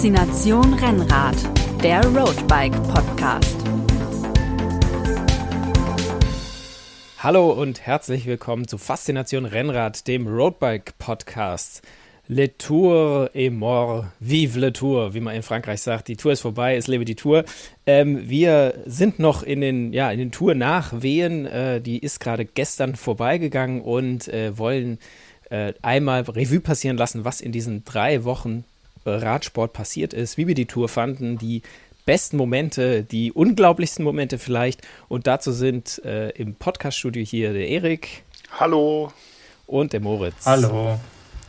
Faszination Rennrad, der Roadbike Podcast. Hallo und herzlich willkommen zu Faszination Rennrad, dem Roadbike Podcast. Le Tour est mort, vive le Tour, wie man in Frankreich sagt. Die Tour ist vorbei, es lebe die Tour. Ähm, wir sind noch in den, ja, in den Tour nachwehen. Äh, die ist gerade gestern vorbeigegangen und äh, wollen äh, einmal Revue passieren lassen, was in diesen drei Wochen Radsport passiert ist, wie wir die Tour fanden, die besten Momente, die unglaublichsten Momente vielleicht. Und dazu sind äh, im Podcaststudio hier der Erik. Hallo. Und der Moritz. Hallo.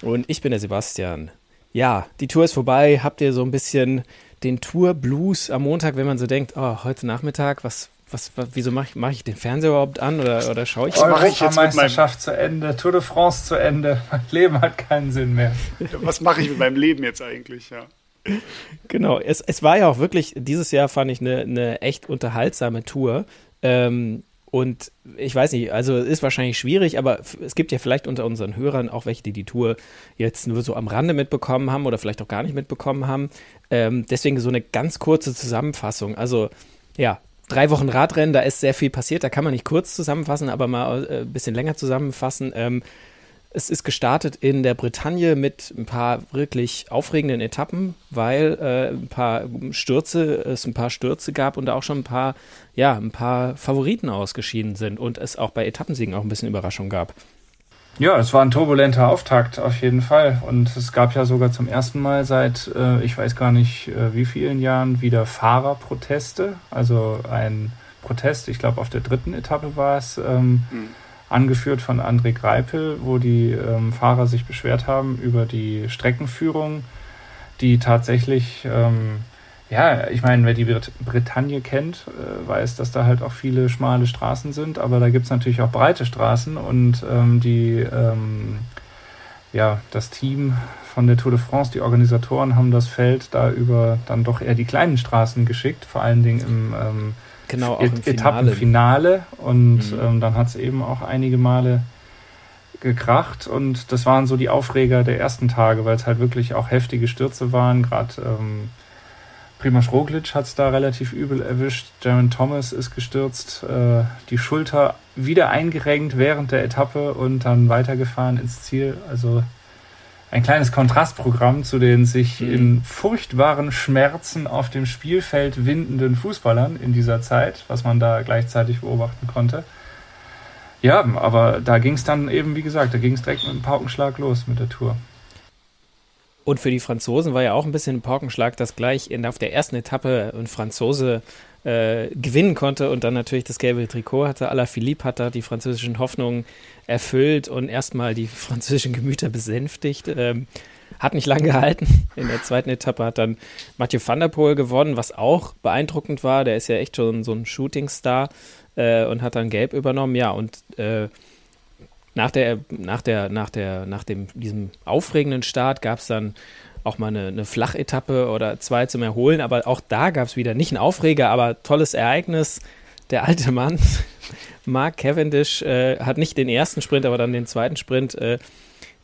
Und ich bin der Sebastian. Ja, die Tour ist vorbei. Habt ihr so ein bisschen den Tour-Blues am Montag, wenn man so denkt, oh, heute Nachmittag, was, was, was wieso mache ich, mach ich den Fernseher überhaupt an oder, oder schaue ich? Was mache ich jetzt mit meinem zu Ende, Tour de France zu Ende. Mein Leben hat keinen Sinn mehr. Was mache ich mit meinem Leben jetzt eigentlich, ja? Genau, es, es war ja auch wirklich, dieses Jahr fand ich eine, eine echt unterhaltsame Tour. Ähm, und ich weiß nicht, also ist wahrscheinlich schwierig, aber es gibt ja vielleicht unter unseren Hörern auch welche, die die Tour jetzt nur so am Rande mitbekommen haben oder vielleicht auch gar nicht mitbekommen haben. Ähm, deswegen so eine ganz kurze Zusammenfassung. Also ja, drei Wochen Radrennen, da ist sehr viel passiert. Da kann man nicht kurz zusammenfassen, aber mal äh, ein bisschen länger zusammenfassen. Ähm, es ist gestartet in der Bretagne mit ein paar wirklich aufregenden Etappen, weil äh, ein paar Stürze, es ein paar Stürze gab und auch schon ein paar, ja, ein paar Favoriten ausgeschieden sind und es auch bei Etappensiegen auch ein bisschen Überraschung gab. Ja, es war ein turbulenter Auftakt auf jeden Fall. Und es gab ja sogar zum ersten Mal seit, äh, ich weiß gar nicht äh, wie vielen Jahren, wieder Fahrerproteste. Also ein Protest, ich glaube auf der dritten Etappe war es. Ähm, mhm angeführt von André Greipel, wo die ähm, Fahrer sich beschwert haben über die Streckenführung, die tatsächlich, ähm, ja, ich meine, wer die Brit Bretagne kennt, äh, weiß, dass da halt auch viele schmale Straßen sind, aber da gibt es natürlich auch breite Straßen und ähm, die, ähm, ja, das Team von der Tour de France, die Organisatoren haben das Feld da über dann doch eher die kleinen Straßen geschickt, vor allen Dingen im ähm, genau, auch im Etappenfinale. Und mhm. ähm, dann hat es eben auch einige Male gekracht und das waren so die Aufreger der ersten Tage, weil es halt wirklich auch heftige Stürze waren. Gerade ähm, Primoz Roglic hat es da relativ übel erwischt. Jaron Thomas ist gestürzt, äh, die Schulter wieder eingerenkt während der Etappe und dann weitergefahren ins Ziel. Also ein kleines Kontrastprogramm zu den sich mhm. in furchtbaren Schmerzen auf dem Spielfeld windenden Fußballern in dieser Zeit, was man da gleichzeitig beobachten konnte. Ja, aber da ging es dann eben, wie gesagt, da ging es direkt mit einem Paukenschlag los mit der Tour. Und für die Franzosen war ja auch ein bisschen ein Paukenschlag, dass gleich in, auf der ersten Etappe ein Franzose äh, gewinnen konnte und dann natürlich das gelbe Trikot hatte. Ala Philippe hat da die französischen Hoffnungen erfüllt und erstmal die französischen Gemüter besänftigt. Ähm, hat nicht lange gehalten. In der zweiten Etappe hat dann Mathieu van der Poel gewonnen, was auch beeindruckend war. Der ist ja echt schon so ein Shootingstar äh, und hat dann Gelb übernommen. Ja, und äh, nach der, nach der, nach der, nach dem, diesem aufregenden Start gab es dann auch mal eine, eine Flachetappe oder zwei zum Erholen, aber auch da gab es wieder nicht einen Aufreger, aber tolles Ereignis. Der alte Mann, Mark Cavendish, äh, hat nicht den ersten Sprint, aber dann den zweiten Sprint äh,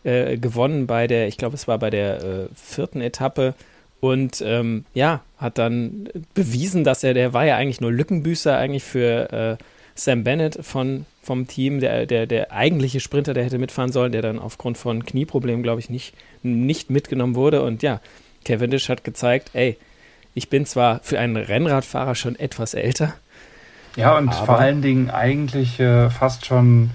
äh, gewonnen bei der, ich glaube, es war bei der äh, vierten Etappe. Und ähm, ja, hat dann bewiesen, dass er, der war ja eigentlich nur Lückenbüßer eigentlich für äh, Sam Bennett von, vom Team, der, der, der eigentliche Sprinter, der hätte mitfahren sollen, der dann aufgrund von Knieproblemen, glaube ich, nicht, nicht mitgenommen wurde. Und ja, Cavendish hat gezeigt, ey, ich bin zwar für einen Rennradfahrer schon etwas älter. Ja, und vor allen Dingen eigentlich äh, fast schon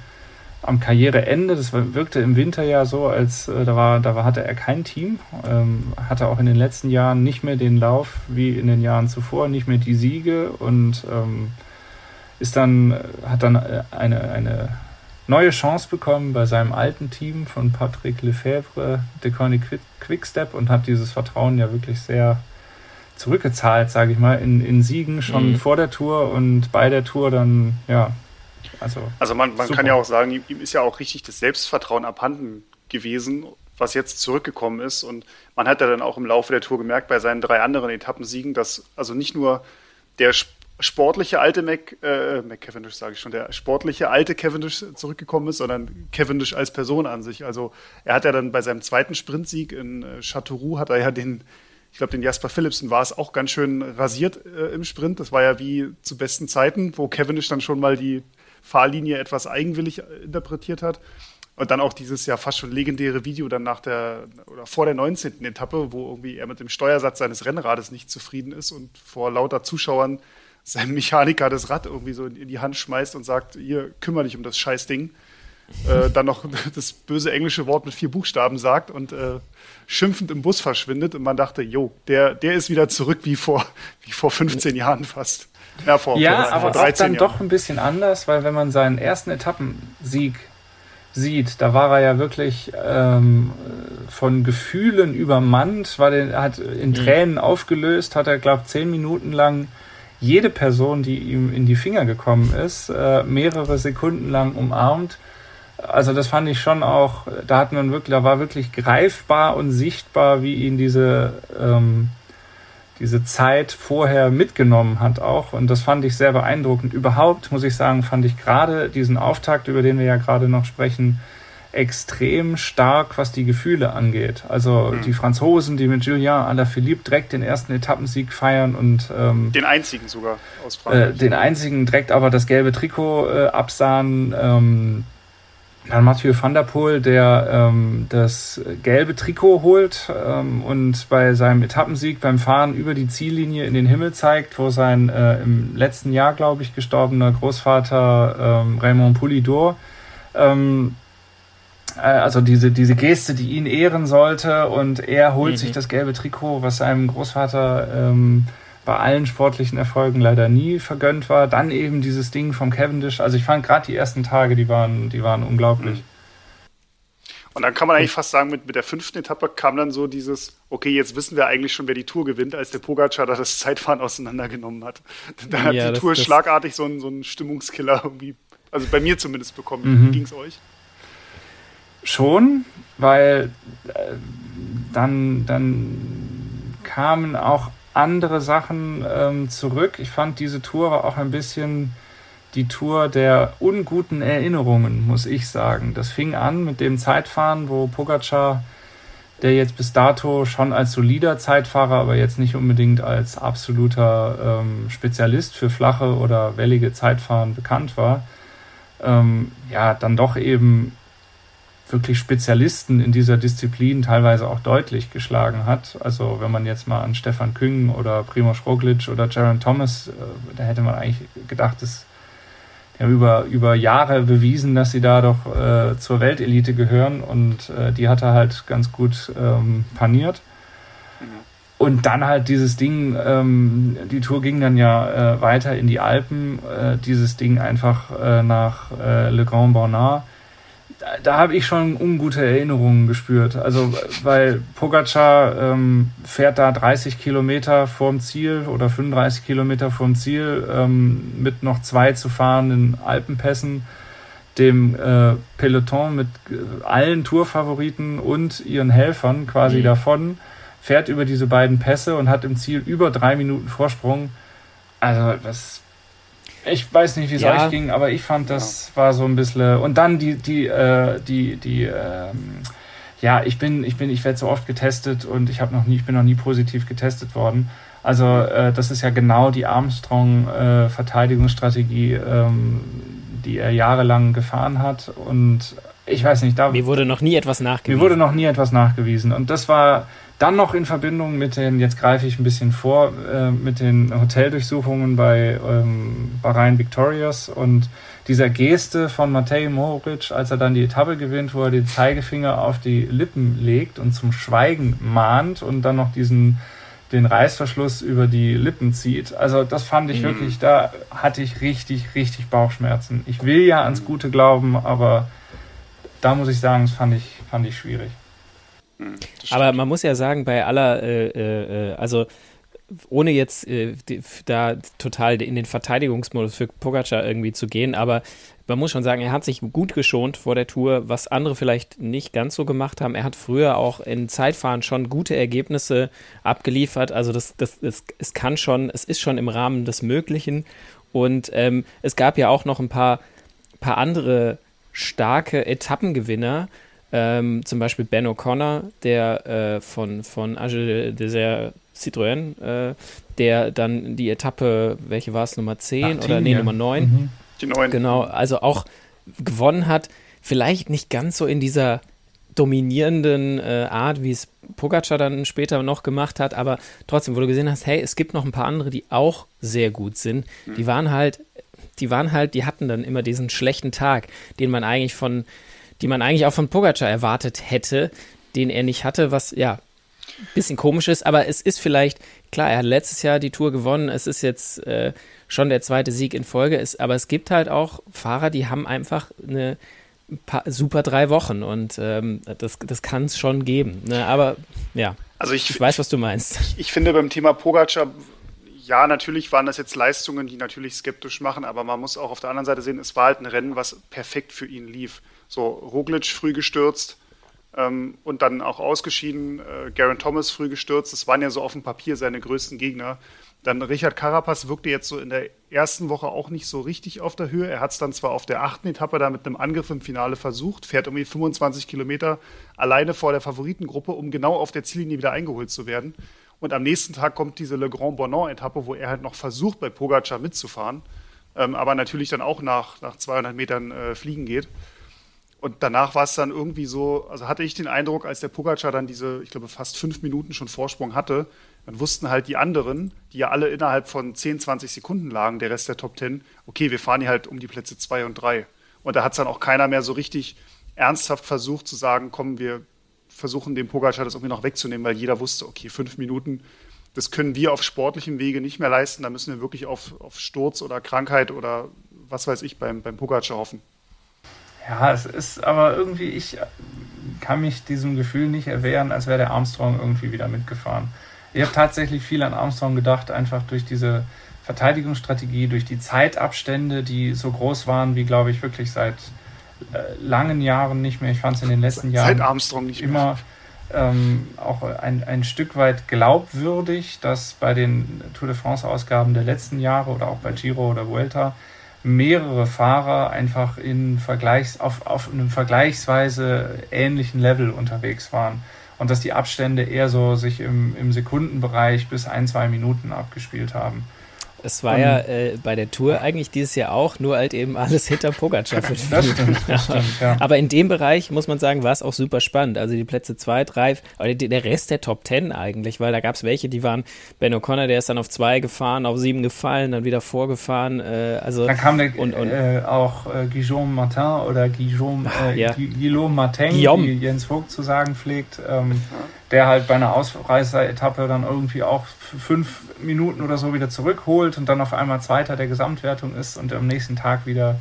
am Karriereende. Das wirkte im Winter ja so, als äh, da war, da hatte er kein Team, ähm, hatte auch in den letzten Jahren nicht mehr den Lauf wie in den Jahren zuvor, nicht mehr die Siege und ähm, ist dann, hat dann äh, eine, eine neue Chance bekommen bei seinem alten Team von Patrick Lefebvre, Deconi Quickstep und hat dieses Vertrauen ja wirklich sehr zurückgezahlt, sage ich mal, in, in Siegen schon mhm. vor der Tour und bei der Tour dann, ja. Also, also man, man kann ja auch sagen, ihm ist ja auch richtig das Selbstvertrauen abhanden gewesen, was jetzt zurückgekommen ist. Und man hat ja dann auch im Laufe der Tour gemerkt, bei seinen drei anderen Etappensiegen, dass also nicht nur der sportliche alte Mac, äh, Mac Cavendish, sage ich schon, der sportliche alte Cavendish zurückgekommen ist, sondern Cavendish als Person an sich. Also er hat ja dann bei seinem zweiten Sprintsieg in äh, Châteauroux hat er ja den, Ich glaube, den Jasper Philipsen war es auch ganz schön rasiert äh, im Sprint. Das war ja wie zu besten Zeiten, wo Cavendish dann schon mal die Fahrlinie etwas eigenwillig äh, interpretiert hat. Und dann auch dieses ja fast schon legendäre Video dann nach der oder vor der 19. Etappe, wo irgendwie er mit dem Steuersatz seines Rennrades nicht zufrieden ist und vor lauter Zuschauern seinem Mechaniker das Rad irgendwie so in die Hand schmeißt und sagt, hier, kümmere dich um das Scheißding. Äh, dann noch das böse englische Wort mit vier Buchstaben sagt und äh, schimpfend im Bus verschwindet. Und man dachte, jo, der, der ist wieder zurück wie vor, wie vor 15 Jahren fast. Ja, vor, ja vor, aber vor auch dann Jahren. doch ein bisschen anders, weil wenn man seinen ersten Etappensieg sieht, da war er ja wirklich ähm, von Gefühlen übermannt, war den, hat in mhm. Tränen mhm. aufgelöst, hat er, glaube zehn Minuten lang jede Person, die ihm in die Finger gekommen ist, äh, mehrere Sekunden lang umarmt. Also das fand ich schon auch, da hat man wirklich, da war wirklich greifbar und sichtbar, wie ihn diese ähm, diese Zeit vorher mitgenommen hat auch. Und das fand ich sehr beeindruckend. Überhaupt, muss ich sagen, fand ich gerade diesen Auftakt, über den wir ja gerade noch sprechen, extrem stark, was die Gefühle angeht. Also mhm. die Franzosen, die mit Julien Alaphilippe direkt den ersten Etappensieg feiern und ähm, den einzigen sogar aus Frankreich. Äh, den einzigen direkt aber das gelbe Trikot äh, absahen. Ähm, dann Mathieu van der Poel, der ähm, das gelbe Trikot holt ähm, und bei seinem Etappensieg beim Fahren über die Ziellinie in den Himmel zeigt, wo sein äh, im letzten Jahr, glaube ich, gestorbener Großvater ähm, Raymond Poulidor, ähm, äh, also diese, diese Geste, die ihn ehren sollte und er holt mhm. sich das gelbe Trikot, was seinem Großvater ähm, bei allen sportlichen Erfolgen leider nie vergönnt war. Dann eben dieses Ding vom Cavendish. Also ich fand gerade die ersten Tage, die waren, die waren unglaublich. Mhm. Und dann kann man eigentlich fast sagen, mit, mit der fünften Etappe kam dann so dieses, okay, jetzt wissen wir eigentlich schon, wer die Tour gewinnt, als der Pogacar da das Zeitfahren auseinandergenommen hat. Dann hat ja, die das, Tour das schlagartig so einen, so einen Stimmungskiller irgendwie, also bei mir zumindest bekommen. Mhm. Wie ging es euch? Schon, weil äh, dann, dann kamen auch andere Sachen ähm, zurück. Ich fand diese Tour auch ein bisschen die Tour der unguten Erinnerungen, muss ich sagen. Das fing an mit dem Zeitfahren, wo Pogacar, der jetzt bis dato schon als solider Zeitfahrer, aber jetzt nicht unbedingt als absoluter ähm, Spezialist für flache oder wellige Zeitfahren bekannt war, ähm, ja, dann doch eben wirklich Spezialisten in dieser Disziplin teilweise auch deutlich geschlagen hat. Also wenn man jetzt mal an Stefan Küng oder Primoz Roglic oder Jaron Thomas, äh, da hätte man eigentlich gedacht, dass die haben über, über Jahre bewiesen, dass sie da doch äh, zur Weltelite gehören und äh, die hat er halt ganz gut ähm, paniert. Und dann halt dieses Ding, ähm, die Tour ging dann ja äh, weiter in die Alpen, äh, dieses Ding einfach äh, nach äh, Le Grand Bonnard da, da habe ich schon ungute Erinnerungen gespürt. Also, weil Pogacar ähm, fährt da 30 Kilometer vorm Ziel oder 35 Kilometer vorm Ziel ähm, mit noch zwei zu fahrenden Alpenpässen, dem äh, Peloton mit äh, allen Tourfavoriten und ihren Helfern quasi mhm. davon, fährt über diese beiden Pässe und hat im Ziel über drei Minuten Vorsprung. Also, das ich weiß nicht, wie es ja. euch ging, aber ich fand, das ja. war so ein bisschen. Und dann die, die, äh, die, die, ähm, ja, ich bin, ich bin, ich werde so oft getestet und ich habe noch nie, ich bin noch nie positiv getestet worden. Also äh, das ist ja genau die Armstrong-Verteidigungsstrategie, äh, ähm, die er jahrelang gefahren hat. Und ich weiß nicht, da. Mir wurde noch nie etwas nachgewiesen. Mir wurde noch nie etwas nachgewiesen. Und das war dann noch in Verbindung mit den, jetzt greife ich ein bisschen vor, äh, mit den Hoteldurchsuchungen bei ähm, Bahrain Victorious und dieser Geste von Matej Mohoric, als er dann die Etappe gewinnt, wo er den Zeigefinger auf die Lippen legt und zum Schweigen mahnt und dann noch diesen den Reißverschluss über die Lippen zieht. Also das fand ich mhm. wirklich, da hatte ich richtig, richtig Bauchschmerzen. Ich will ja ans Gute glauben, aber da muss ich sagen, das fand ich, fand ich schwierig. Hm, Aber man muss ja sagen, bei aller, äh, äh, äh, also ohne jetzt äh, die, da total in den Verteidigungsmodus für Pogacar irgendwie zu gehen, aber man muss schon sagen, er hat sich gut geschont vor der Tour, was andere vielleicht nicht ganz so gemacht haben. Er hat früher auch in Zeitfahren schon gute Ergebnisse abgeliefert. Also das, das, das es kann schon, es ist schon im Rahmen des Möglichen. Und ähm, es gab ja auch noch ein paar, paar andere starke Etappengewinner, Ähm, zum Beispiel Ben O'Connor, der äh, von, von Age Desert Citroën, äh, der dann die Etappe, welche war es, Nummer 10 Ach, oder nee, Nummer 9? Mhm. Die 9. Genau, also auch gewonnen hat. Vielleicht nicht ganz so in dieser dominierenden äh, Art, wie es Pogacar dann später noch gemacht hat, aber trotzdem, wo du gesehen hast, hey, es gibt noch ein paar andere, die auch sehr gut sind. Mhm. Die waren halt, die waren halt, die hatten dann immer diesen schlechten Tag, den man eigentlich von, die man eigentlich auch von Pogacar erwartet hätte, den er nicht hatte, was ja ein bisschen komisch ist, aber es ist vielleicht, klar, er hat letztes Jahr die Tour gewonnen, es ist jetzt äh, schon der zweite Sieg in Folge, ist, aber es gibt halt auch Fahrer, die haben einfach eine paar, super drei Wochen und ähm, das, das kann es schon geben. Ne? Aber ja, also ich, ich weiß, was du meinst. Ich, ich finde beim Thema Pogacar, ja, natürlich waren das jetzt Leistungen, die natürlich skeptisch machen, aber man muss auch auf der anderen Seite sehen, es war halt ein Rennen, was perfekt für ihn lief. So, Roglic früh gestürzt ähm, und dann auch ausgeschieden, äh, Garen Thomas früh gestürzt, das waren ja so auf dem Papier seine größten Gegner. Dann Richard Carapaz wirkte jetzt so in der ersten Woche auch nicht so richtig auf der Höhe. Er hat es dann zwar auf der achten Etappe da mit einem Angriff im Finale versucht, fährt irgendwie 25 Kilometer alleine vor der Favoritengruppe, um genau auf der Ziellinie wieder eingeholt zu werden. Und am nächsten Tag kommt diese Le Grand Bonan-Etappe, wo er halt noch versucht, bei Pogacar mitzufahren, ähm, aber natürlich dann auch nach, nach 200 Metern äh, fliegen geht. Und danach war es dann irgendwie so, also hatte ich den Eindruck, als der Pogacar dann diese, ich glaube, fast fünf Minuten schon Vorsprung hatte, dann wussten halt die anderen, die ja alle innerhalb von 10, 20 Sekunden lagen, der Rest der Top 10, okay, wir fahren hier halt um die Plätze 2 und 3. Und da hat es dann auch keiner mehr so richtig ernsthaft versucht zu sagen, komm, wir versuchen dem Pogacar das irgendwie noch wegzunehmen, weil jeder wusste, okay, fünf Minuten, das können wir auf sportlichem Wege nicht mehr leisten, da müssen wir wirklich auf, auf Sturz oder Krankheit oder was weiß ich beim, beim Pogacar hoffen. Ja, es ist aber irgendwie, ich kann mich diesem Gefühl nicht erwehren, als wäre der Armstrong irgendwie wieder mitgefahren. Ich habe tatsächlich viel an Armstrong gedacht, einfach durch diese Verteidigungsstrategie, durch die Zeitabstände, die so groß waren, wie glaube ich wirklich seit langen Jahren nicht mehr. Ich fand es in den letzten Jahren seit Armstrong nicht immer ähm, auch ein, ein Stück weit glaubwürdig, dass bei den Tour de France Ausgaben der letzten Jahre oder auch bei Giro oder Vuelta mehrere Fahrer einfach in Vergleichs, auf, auf einem vergleichsweise ähnlichen Level unterwegs waren. Und dass die Abstände eher so sich im, im Sekundenbereich bis ein, zwei Minuten abgespielt haben. Es war ja äh, bei der Tour eigentlich dieses Jahr auch, nur halt eben alles hinter Pogacar. das stimmt, das stimmt, ja. Aber in dem Bereich, muss man sagen, war es auch super spannend. Also die Plätze 2, 3, aber der Rest der Top 10 eigentlich, weil da gab es welche, die waren, Ben O'Connor, der ist dann auf 2 gefahren, auf 7 gefallen, dann wieder vorgefahren. Äh, also, dann kam der, und, und, äh, auch äh, Guillaume Martin oder Guillaume, äh, ja. Guillaume Martin, Guillaume. wie Jens Vogt zu sagen pflegt. Ähm, der halt bei einer Ausreißer-Etappe dann irgendwie auch fünf Minuten oder so wieder zurückholt und dann auf einmal Zweiter der Gesamtwertung ist und am nächsten Tag wieder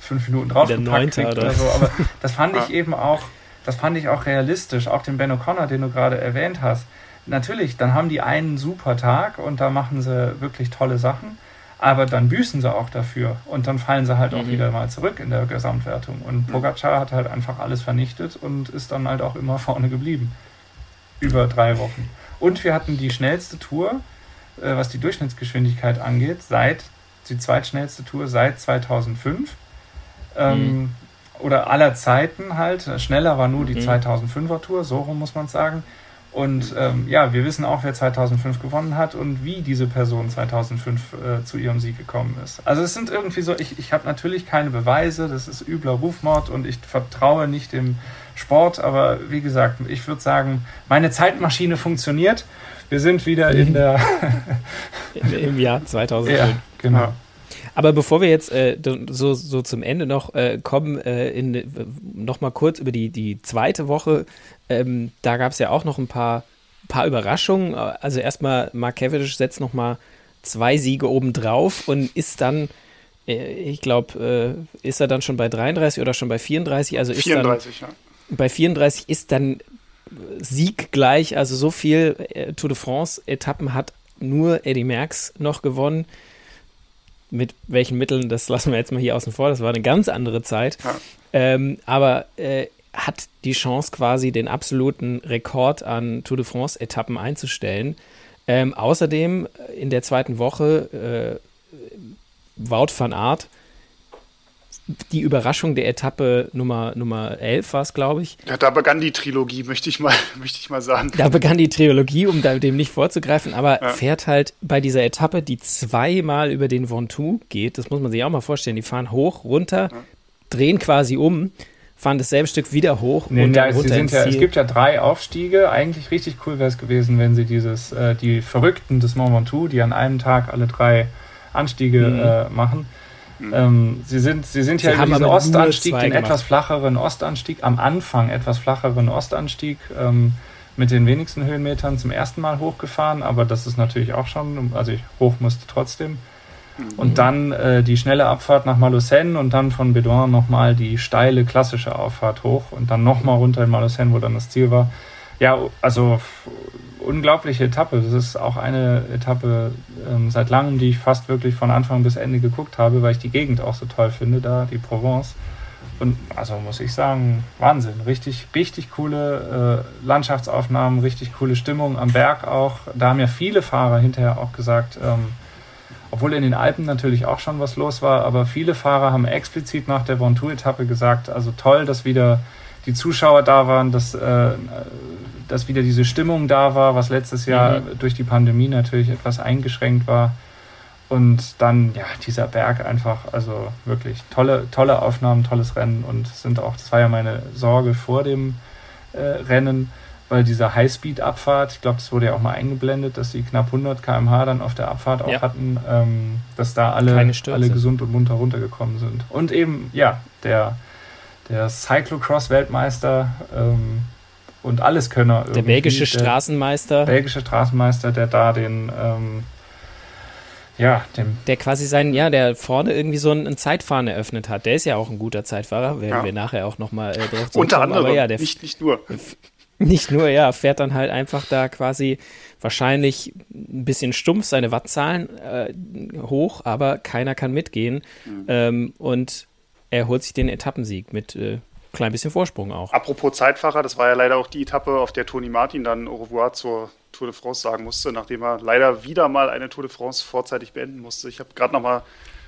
fünf Minuten draufgepackt kriegt oder? oder so. Aber das fand ich eben auch, das fand ich auch realistisch. Auch den Ben O'Connor, den du gerade erwähnt hast. Natürlich, dann haben die einen super Tag und da machen sie wirklich tolle Sachen. Aber dann büßen sie auch dafür und dann fallen sie halt mhm. auch wieder mal zurück in der Gesamtwertung. Und Pogacar hat halt einfach alles vernichtet und ist dann halt auch immer vorne geblieben über drei Wochen. Und wir hatten die schnellste Tour, äh, was die Durchschnittsgeschwindigkeit angeht, seit die zweitschnellste Tour seit 2005. Ähm, mhm. Oder aller Zeiten halt. Schneller war nur die mhm. 2005er Tour, so rum muss man sagen. Und ähm, ja, wir wissen auch, wer 2005 gewonnen hat und wie diese Person 2005 äh, zu ihrem Sieg gekommen ist. Also es sind irgendwie so, ich, ich habe natürlich keine Beweise, das ist übler Rufmord und ich vertraue nicht dem Sport, aber wie gesagt, ich würde sagen, meine Zeitmaschine funktioniert. Wir sind wieder in mhm. der im Jahr 2005. Ja, genau. Aber bevor wir jetzt äh, so, so zum Ende noch äh, kommen, äh, in, äh, noch mal kurz über die, die zweite Woche. Ähm, da gab es ja auch noch ein paar, paar Überraschungen. Also erstmal Mark Cavendish setzt noch mal zwei Siege obendrauf und ist dann äh, ich glaube, äh, ist er dann schon bei 33 oder schon bei 34? Also ist 34, dann, ja bei 34 ist dann Sieg gleich, also so viel Tour de France-Etappen hat nur Eddie Merckx noch gewonnen. Mit welchen Mitteln, das lassen wir jetzt mal hier außen vor, das war eine ganz andere Zeit. Ja. Ähm, aber äh, hat die Chance quasi den absoluten Rekord an Tour de France-Etappen einzustellen. Ähm, außerdem äh, in der zweiten Woche äh, Wout van Aert die Überraschung der Etappe Nummer, Nummer 11 war es, glaube ich. Ja, da begann die Trilogie, möchte ich mal, möchte ich mal sagen. Da begann die Trilogie, um da dem nicht vorzugreifen, aber ja. fährt halt bei dieser Etappe, die zweimal über den Ventoux geht, das muss man sich auch mal vorstellen, die fahren hoch, runter, ja. drehen quasi um, fahren dasselbe Stück wieder hoch nee, und dann runter ja, Es gibt ja drei Aufstiege, eigentlich richtig cool wäre es gewesen, wenn sie dieses, äh, die Verrückten des Mont Ventoux, die an einem Tag alle drei Anstiege mhm. äh, machen, Mhm. Ähm, sie sind, sie sind sie ja über diesen Ostanstieg, den gemacht. etwas flacheren Ostanstieg, am Anfang etwas flacheren Ostanstieg ähm, mit den wenigsten Höhenmetern zum ersten Mal hochgefahren, aber das ist natürlich auch schon, also ich hoch musste trotzdem. Mhm. Und dann äh, die schnelle Abfahrt nach Malusen und dann von Bedouin nochmal die steile klassische Auffahrt hoch und dann nochmal runter in Malusen, wo dann das Ziel war. Ja, also unglaubliche Etappe. Das ist auch eine Etappe ähm, seit langem, die ich fast wirklich von Anfang bis Ende geguckt habe, weil ich die Gegend auch so toll finde, da die Provence. Und also muss ich sagen, Wahnsinn. Richtig, richtig coole äh, Landschaftsaufnahmen, richtig coole Stimmung am Berg auch. Da haben ja viele Fahrer hinterher auch gesagt, ähm, obwohl in den Alpen natürlich auch schon was los war, aber viele Fahrer haben explizit nach der Ventoux-Etappe gesagt, also toll, dass wieder die Zuschauer da waren, dass, äh, dass wieder diese Stimmung da war, was letztes Jahr mhm. durch die Pandemie natürlich etwas eingeschränkt war. Und dann, ja, dieser Berg einfach, also wirklich tolle, tolle Aufnahmen, tolles Rennen und sind auch, das war ja meine Sorge vor dem äh, Rennen, weil diese Highspeed-Abfahrt, ich glaube, das wurde ja auch mal eingeblendet, dass sie knapp 100 km/h dann auf der Abfahrt auch ja. hatten, ähm, dass da alle, alle gesund und munter runtergekommen sind. Und eben, ja, der der Cyclocross-Weltmeister ähm, und Alleskönner. Der belgische Straßenmeister. belgische Straßenmeister, der da den, ähm, ja, dem. Der quasi seinen, ja, der vorne irgendwie so einen, Zeitfahren eröffnet hat. Der ist ja auch ein guter Zeitfahrer, werden ja. wir nachher auch nochmal äh, drauf Unter anderem, ja, der, nicht, nicht nur. Nicht nur, ja, fährt dann halt einfach da quasi wahrscheinlich ein bisschen stumpf seine Wattzahlen äh, hoch, aber keiner kann mitgehen. Mhm. Ähm, und er holt sich den Etappensieg mit äh, klein bisschen Vorsprung auch. Apropos Zeitfahrer, das war ja leider auch die Etappe, auf der Toni Martin dann au revoir zur Tour de France sagen musste, nachdem er leider wieder mal eine Tour de France vorzeitig beenden musste. Ich habe gerade noch mal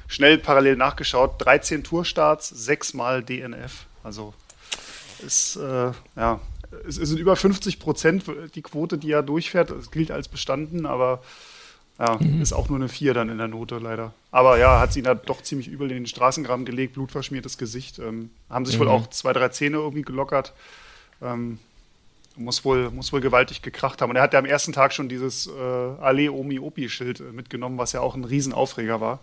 schnell parallel nachgeschaut. 13 Tourstarts, 6 mal DNF. Also ist, äh, ja, es sind über 50 Prozent die Quote, die er durchfährt. Das gilt als bestanden, aber ja, mhm. ist auch nur eine 4 dann in der Note leider. Aber ja, hat sie da doch ziemlich übel in den Straßengraben gelegt, blutverschmiertes Gesicht. Ähm, haben sich mhm. wohl auch zwei, drei Zähne irgendwie gelockert. Ähm, muss wohl, muss wohl gewaltig gekracht haben. Und er hat ja am ersten Tag schon dieses äh, Ale Omi Opi-Schild äh, mitgenommen, was ja auch ein Riesenaufreger war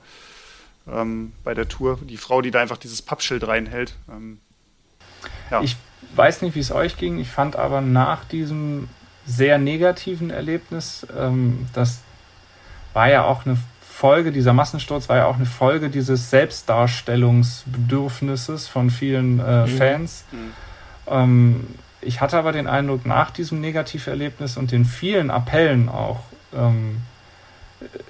ähm, bei der Tour. Die Frau, die da einfach dieses Pappschild reinhält. Ähm, ja. Ich weiß nicht, wie es euch ging. Ich fand aber nach diesem sehr negativen Erlebnis, ähm, dass war ja auch eine Folge, dieser Massensturz war ja auch eine Folge dieses Selbstdarstellungsbedürfnisses von vielen äh, mhm. Fans. Mhm. Ähm, ich hatte aber den Eindruck, nach diesem Negativerlebnis und den vielen Appellen auch, ähm,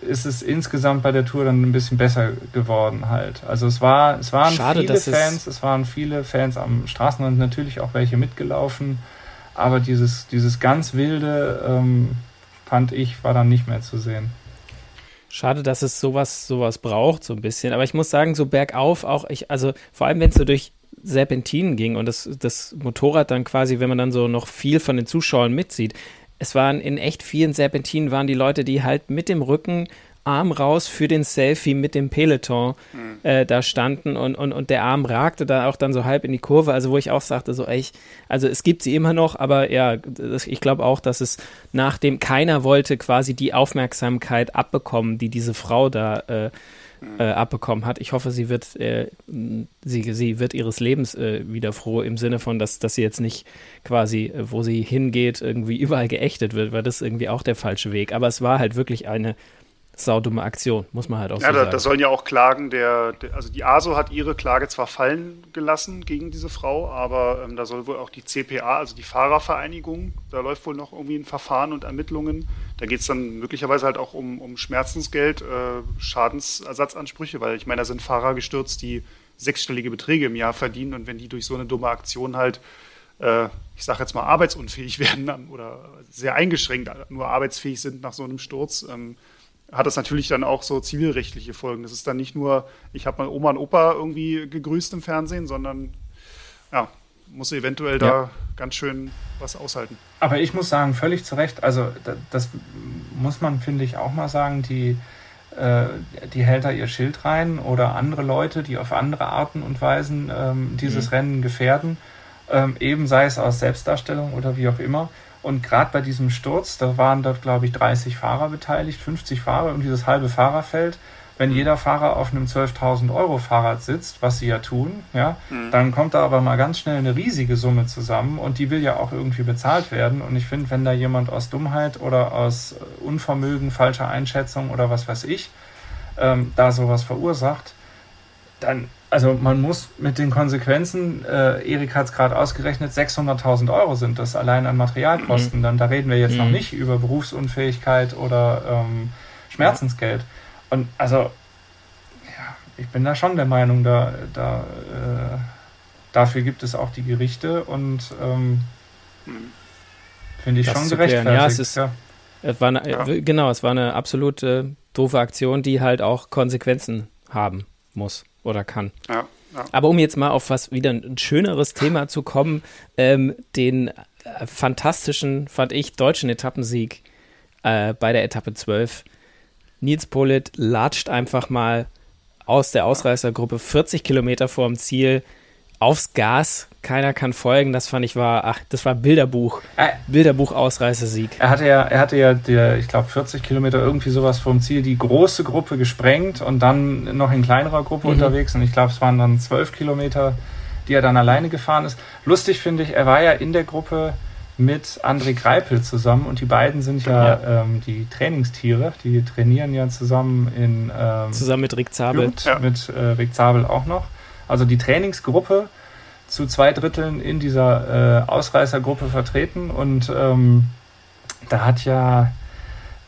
ist es insgesamt bei der Tour dann ein bisschen besser geworden halt. Also es war, es waren Schade, viele Fans, es waren viele Fans am Straßenrand, natürlich auch welche mitgelaufen, aber dieses, dieses ganz wilde, ähm, fand ich, war dann nicht mehr zu sehen. Schade, dass es sowas, sowas braucht, so ein bisschen. Aber ich muss sagen, so bergauf auch, ich, also vor allem, wenn es so durch Serpentinen ging und das, das Motorrad dann quasi, wenn man dann so noch viel von den Zuschauern mitzieht, es waren in echt vielen Serpentinen waren die Leute, die halt mit dem Rücken Arm raus für den Selfie mit dem Peloton mhm. äh, da standen und, und, und der Arm ragte da auch dann so halb in die Kurve, also wo ich auch sagte, so, ey, also es gibt sie immer noch, aber ja, das, ich glaube auch, dass es nachdem keiner wollte quasi die Aufmerksamkeit abbekommen, die diese Frau da äh, mhm. äh, abbekommen hat. Ich hoffe, sie wird, äh, sie, sie wird ihres Lebens äh, wieder froh im Sinne von, dass, dass sie jetzt nicht quasi, äh, wo sie hingeht, irgendwie überall geächtet wird, weil das irgendwie auch der falsche Weg. Aber es war halt wirklich eine saudumme Aktion, muss man halt auch ja, so da, sagen. Da sollen ja auch Klagen, der, der, also die ASO hat ihre Klage zwar fallen gelassen gegen diese Frau, aber ähm, da soll wohl auch die CPA, also die Fahrervereinigung, da läuft wohl noch irgendwie ein Verfahren und Ermittlungen. Da geht es dann möglicherweise halt auch um, um Schmerzensgeld, äh, Schadensersatzansprüche, weil ich meine, da sind Fahrer gestürzt, die sechsstellige Beträge im Jahr verdienen und wenn die durch so eine dumme Aktion halt äh, ich sage jetzt mal, arbeitsunfähig werden oder sehr eingeschränkt nur arbeitsfähig sind nach so einem Sturz, ähm, hat das natürlich dann auch so zivilrechtliche Folgen. Das ist dann nicht nur, ich habe mal Oma und Opa irgendwie gegrüßt im Fernsehen, sondern ja, muss eventuell ja. da ganz schön was aushalten. Aber ich muss sagen, völlig zu Recht, also das muss man, finde ich, auch mal sagen, die, äh, die hält da ihr Schild rein oder andere Leute, die auf andere Arten und Weisen ähm, dieses mhm. Rennen gefährden, ähm, eben sei es aus Selbstdarstellung oder wie auch immer. Und gerade bei diesem Sturz, da waren dort, glaube ich, 30 Fahrer beteiligt, 50 Fahrer und dieses halbe Fahrerfeld wenn jeder Fahrer auf einem 12.000 Euro Fahrrad sitzt, was sie ja tun, ja, mhm. dann kommt da aber mal ganz schnell eine riesige Summe zusammen und die will ja auch irgendwie bezahlt werden. Und ich finde, wenn da jemand aus Dummheit oder aus Unvermögen, falscher Einschätzung oder was weiß ich, ähm, da sowas verursacht, dann, also man muss mit den Konsequenzen, äh, Erik hat es gerade ausgerechnet, 600.000 Euro sind das allein an Materialkosten. Mhm. Dann, da reden wir jetzt mhm. noch nicht über Berufsunfähigkeit oder ähm, Schmerzensgeld. Und also, ja, ich bin da schon der Meinung, da, da äh, dafür gibt es auch die Gerichte und ähm, finde ich das schon gerechtfertigt. Ja, es ist, ja. Es war eine, ja. Genau, es war eine absolut äh, doofe Aktion, die halt auch Konsequenzen haben muss oder kann. Ja, ja. Aber um jetzt mal auf was wieder ein schöneres Thema zu kommen, ähm, den äh, fantastischen, fand ich, deutschen Etappensieg äh, bei der Etappe 12 Nils Polit latscht einfach mal aus der Ausreißergruppe 40 Kilometer vorm Ziel aufs Gas. Keiner kann folgen. Das fand ich war, ach, das war Bilderbuch. Äh, Bilderbuch Ausreißersieg. Er hatte ja, er hatte ja, der, ich glaube, 40 Kilometer irgendwie sowas vorm Ziel, die große Gruppe gesprengt und dann noch in kleinerer Gruppe mhm. unterwegs. Und ich glaube, es waren dann 12 Kilometer, die er dann alleine gefahren ist. Lustig finde ich, er war ja in der Gruppe mit André Greipel zusammen und die beiden sind ja, ja. Ähm, die Trainingstiere, die trainieren ja zusammen in ähm, zusammen mit Rick Zabel, ja. mit äh, Rick Zabel auch noch. Also die Trainingsgruppe zu zwei Dritteln in dieser äh, Ausreißergruppe vertreten und ähm, da hat ja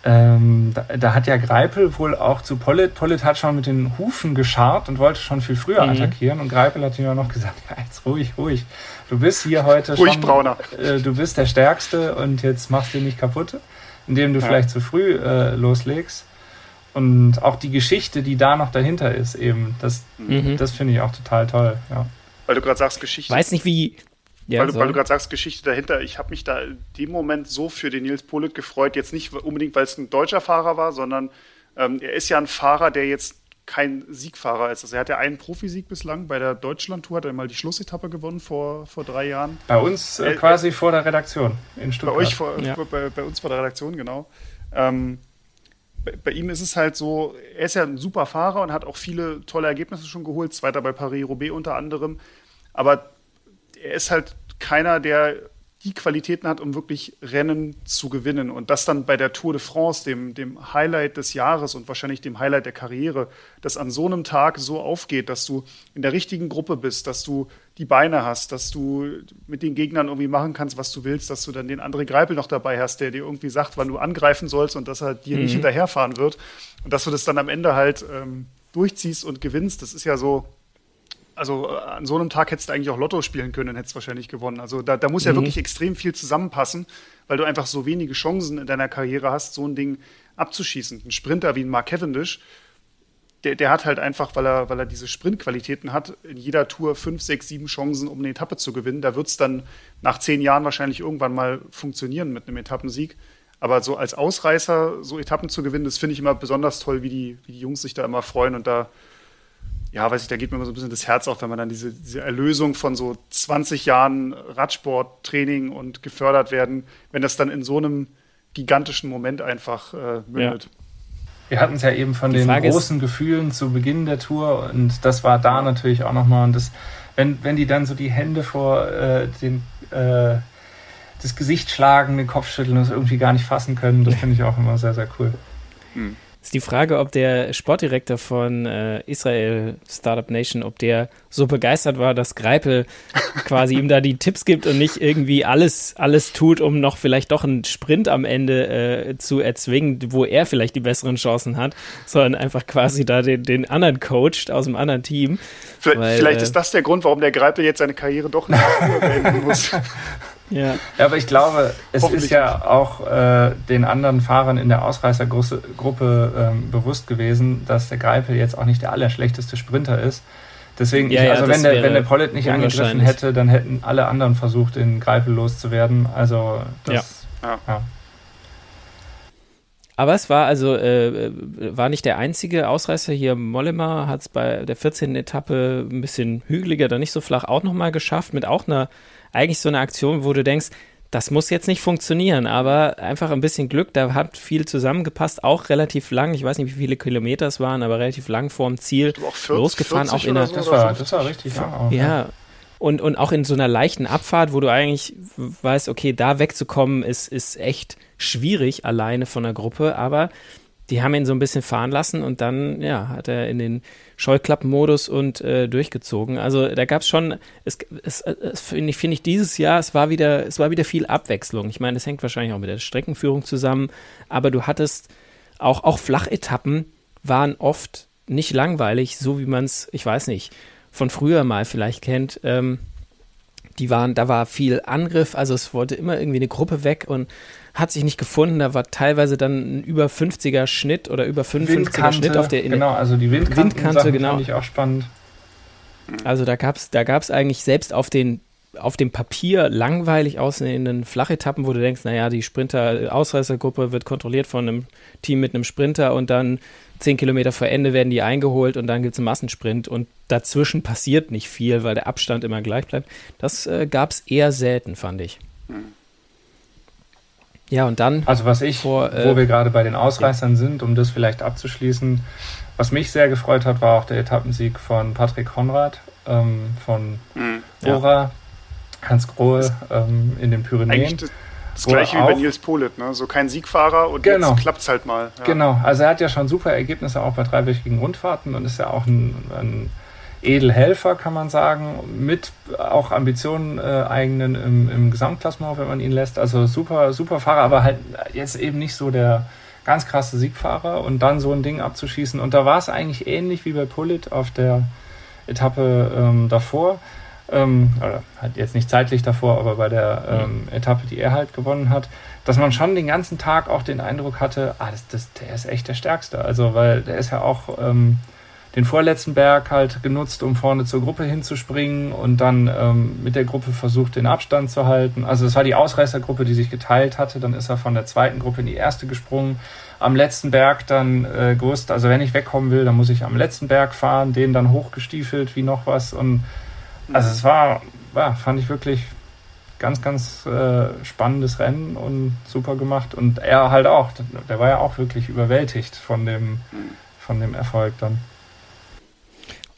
ähm, da, da, hat ja Greipel wohl auch zu Pollitt. Pollitt hat schon mit den Hufen gescharrt und wollte schon viel früher mhm. attackieren. Und Greipel hat ihm ja noch gesagt, ja, jetzt ruhig, ruhig. Du bist hier heute ruhig schon, Brauner. Äh, du bist der Stärkste und jetzt machst du nicht kaputt, indem du ja. vielleicht zu früh äh, loslegst. Und auch die Geschichte, die da noch dahinter ist, eben, das, mhm. das finde ich auch total toll. Ja. Weil du gerade sagst, Geschichte. Weiß nicht, wie, ja, weil, du, du gerade sagst, Geschichte dahinter. Ich habe mich da in dem Moment so für den Nils Polit gefreut. Jetzt nicht unbedingt, weil es ein deutscher Fahrer war, sondern ähm, er ist ja ein Fahrer, der jetzt kein Siegfahrer ist. Also er hat ja einen Profisieg bislang. Bei der Deutschlandtour hat er mal die Schlussetappe gewonnen vor, vor drei Jahren. Bei uns äh, quasi äh, vor der Redaktion in Stuttgart. Bei euch, vor, ja. bei, bei, uns vor der Redaktion, genau. Ähm, bei, ihm ist es halt so, er ist ja ein super Fahrer und hat auch viele tolle Ergebnisse schon geholt. Zweiter bei Paris-Roubaix unter anderem. Aber er ist halt keiner, der die Qualitäten hat, um wirklich Rennen zu gewinnen. Und das dann bei der Tour de France, dem, dem Highlight des Jahres und wahrscheinlich dem Highlight der Karriere, das an so einem Tag so aufgeht, dass du in der richtigen Gruppe bist, dass du die Beine hast, dass du mit den Gegnern irgendwie machen kannst, was du willst, dass du dann den André Greipel noch dabei hast, der dir irgendwie sagt, wann du angreifen sollst und dass er dir mhm. nicht hinterherfahren wird. Und dass du das dann am Ende halt ähm, durchziehst und gewinnst. Das ist ja so also äh, an so einem Tag hättest du eigentlich auch Lotto spielen können, dann hättest du wahrscheinlich gewonnen. Also da, da muss ja mhm. wirklich extrem viel zusammenpassen, weil du einfach so wenige Chancen in deiner Karriere hast, so ein Ding abzuschießen. Ein Sprinter wie ein Mark Cavendish, der, der hat halt einfach, weil er, weil er diese Sprintqualitäten hat, in jeder Tour fünf, sechs, sieben Chancen, um eine Etappe zu gewinnen. Da wird es dann nach zehn Jahren wahrscheinlich irgendwann mal funktionieren mit einem Etappensieg. Aber so als Ausreißer so Etappen zu gewinnen, das finde ich immer besonders toll, wie die, wie die Jungs sich da immer freuen und da ja, weiß ich, da geht mir immer so ein bisschen das Herz auf, wenn man dann diese, diese Erlösung von so 20 Jahren Radsporttraining und gefördert werden, wenn das dann in so einem gigantischen Moment einfach äh, mündet. Ja. Wir hatten es ja eben von den großen Gefühlen zu Beginn der Tour und das war da natürlich auch nochmal. Und das, wenn, wenn die dann so die Hände vor äh, den, äh, das Gesicht schlagen, den Kopf schütteln und es irgendwie gar nicht fassen können, das finde ich auch immer sehr, sehr cool. Hm. Ist die Frage, ob der Sportdirektor von äh, Israel Startup Nation, ob der so begeistert war, dass Greipel quasi ihm da die Tipps gibt und nicht irgendwie alles, alles tut, um noch vielleicht doch einen Sprint am Ende äh, zu erzwingen, wo er vielleicht die besseren Chancen hat, sondern einfach quasi da den, den anderen coacht aus dem anderen Team. Vielleicht, weil, vielleicht äh, ist das der Grund, warum der Greipel jetzt seine Karriere doch nicht beenden muss. Ja. aber ich glaube, es ist ja auch äh, den anderen Fahrern in der Ausreißergruppe ähm, bewusst gewesen, dass der Greipel jetzt auch nicht der allerschlechteste Sprinter ist. Deswegen, ja, ich, also ja, wenn, der, wenn der Pollitt nicht angegriffen hätte, dann hätten alle anderen versucht, den Greipel loszuwerden. Also das, ja. Aber es war also, äh, war nicht der einzige Ausreißer hier. Mollema hat es bei der 14. Etappe ein bisschen hügeliger, dann nicht so flach auch nochmal geschafft, mit auch einer, eigentlich so einer Aktion, wo du denkst, das muss jetzt nicht funktionieren, aber einfach ein bisschen Glück, da hat viel zusammengepasst, auch relativ lang, ich weiß nicht, wie viele Kilometer es waren, aber relativ lang vorm Ziel auch 40, losgefahren, auch in der. So das, war, das war richtig lang auch, Ja, ja. Und, und auch in so einer leichten Abfahrt, wo du eigentlich weißt, okay, da wegzukommen ist, ist echt schwierig alleine von der Gruppe, aber die haben ihn so ein bisschen fahren lassen und dann, ja, hat er in den Scheuklappenmodus und äh, durchgezogen. Also da gab es schon, es, es, es finde ich, find ich dieses Jahr, es war wieder, es war wieder viel Abwechslung. Ich meine, es hängt wahrscheinlich auch mit der Streckenführung zusammen, aber du hattest auch, auch Flachetappen waren oft nicht langweilig, so wie man es, ich weiß nicht, von früher mal vielleicht kennt. Ähm, die waren, da war viel Angriff, also es wollte immer irgendwie eine Gruppe weg und hat sich nicht gefunden. Da war teilweise dann ein über 50er Schnitt oder über 55er Schnitt auf der Genau, also die Windkante, Windkante genau. fand ich auch spannend. Also da gab es da gab's eigentlich selbst auf den auf dem Papier langweilig aussehenden Flachetappen, wo du denkst, naja, die Sprinter-Ausreißergruppe wird kontrolliert von einem Team mit einem Sprinter und dann zehn Kilometer vor Ende werden die eingeholt und dann gibt es einen Massensprint und dazwischen passiert nicht viel, weil der Abstand immer gleich bleibt. Das äh, gab es eher selten, fand ich. Mhm. Ja, und dann. Also, was ich, vor, äh, wo wir gerade bei den Ausreißern ja. sind, um das vielleicht abzuschließen, was mich sehr gefreut hat, war auch der Etappensieg von Patrick Konrad, ähm, von mhm. Bora, ja. Hans Grohe ähm, in den Pyrenäen. Das, gleiche wie bei Nils Polit, ne? so kein Siegfahrer und genau. jetzt klappt es halt mal. Ja. Genau, also er hat ja schon super Ergebnisse auch bei dreiwöchigen Rundfahrten und ist ja auch ein, ein Edelhelfer, kann man sagen, mit auch Ambitionen äh, eigenen im, im Gesamtklassement, wenn man ihn lässt. Also super, super Fahrer, aber halt jetzt eben nicht so der ganz krasse Siegfahrer und dann so ein Ding abzuschießen. Und da war es eigentlich ähnlich wie bei Pullit auf der Etappe ähm, davor. Ähm, oder halt jetzt nicht zeitlich davor, aber bei der ähm, Etappe, die er halt gewonnen hat, dass man schon den ganzen Tag auch den Eindruck hatte, ah, das, das, der ist echt der Stärkste. Also, weil der ist ja auch ähm, den vorletzten Berg halt genutzt, um vorne zur Gruppe hinzuspringen und dann ähm, mit der Gruppe versucht, den Abstand zu halten. Also es war die Ausreißergruppe, die sich geteilt hatte. Dann ist er von der zweiten Gruppe in die erste gesprungen. Am letzten Berg dann äh, gewusst, also wenn ich wegkommen will, dann muss ich am letzten Berg fahren, den dann hochgestiefelt wie noch was. Und also es war, ja, fand ich wirklich ganz, ganz äh, spannendes Rennen und super gemacht. Und er halt auch, der war ja auch wirklich überwältigt von dem, von dem Erfolg dann.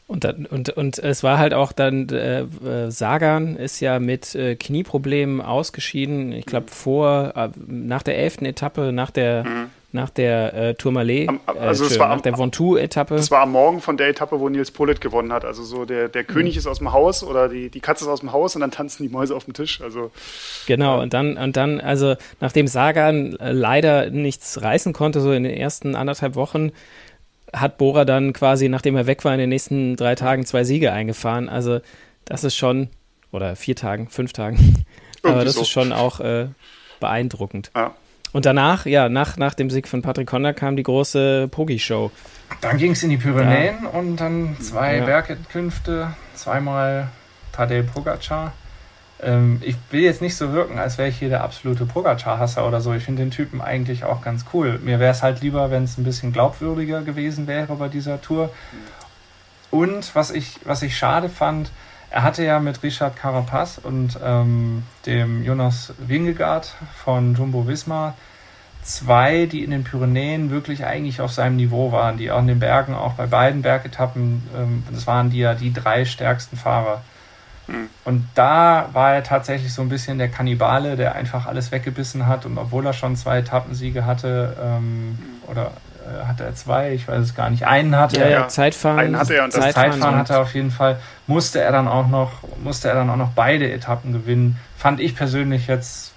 Und, dann, und, und es war halt auch dann, äh, äh, Sagan ist ja mit äh, Knieproblemen ausgeschieden. Ich glaube, vor, äh, nach der elften Etappe, nach der, mhm. Nach der äh, Tourmalet, am, äh, also äh, war nach der Ventoux-Etappe. Das war am Morgen von der Etappe, wo Nils Pollitt gewonnen hat. Also so der, der König mhm. ist aus dem Haus oder die, die Katze ist aus dem Haus und dann tanzen die Mäuse auf dem Tisch. Also, genau, und dann, und dann, also nachdem Sagan leider nichts reißen konnte, so in den ersten anderthalb Wochen, hat Bora dann quasi, nachdem er weg war, in den nächsten drei Tagen zwei Siege eingefahren. Also das ist schon, oder vier Tagen, fünf Tagen. Aber das so. ist schon auch äh, beeindruckend. Ja. Und danach, ja, nach, nach dem Sieg von Patrick Honda kam die große Pogi-Show. Dann ging es in die Pyrenäen ja. und dann zwei ja. Bergkünfte, zweimal Tadej Pogacar. Ähm, ich will jetzt nicht so wirken, als wäre ich hier der absolute Pogacar-Hasser oder so. Ich finde den Typen eigentlich auch ganz cool. Mir wäre es halt lieber, wenn es ein bisschen glaubwürdiger gewesen wäre bei dieser Tour. Und was ich, was ich schade fand, er hatte ja mit Richard Carapaz und ähm, dem Jonas Wingegaard von Jumbo Visma zwei, die in den Pyrenäen wirklich eigentlich auf seinem Niveau waren, die auch in den Bergen, auch bei beiden Bergetappen, ähm, das waren die ja die drei stärksten Fahrer. Und da war er tatsächlich so ein bisschen der Kannibale, der einfach alles weggebissen hat. Und obwohl er schon zwei Etappensiege hatte, ähm, oder äh, hatte er zwei, ich weiß es gar nicht, einen hatte ja, er. Ja, Zeitfahren. Einen hatte er und das Zeitfahren, Zeitfahren hatte er auf jeden Fall. Musste er dann auch noch, musste er dann auch noch beide Etappen gewinnen. Fand ich persönlich jetzt,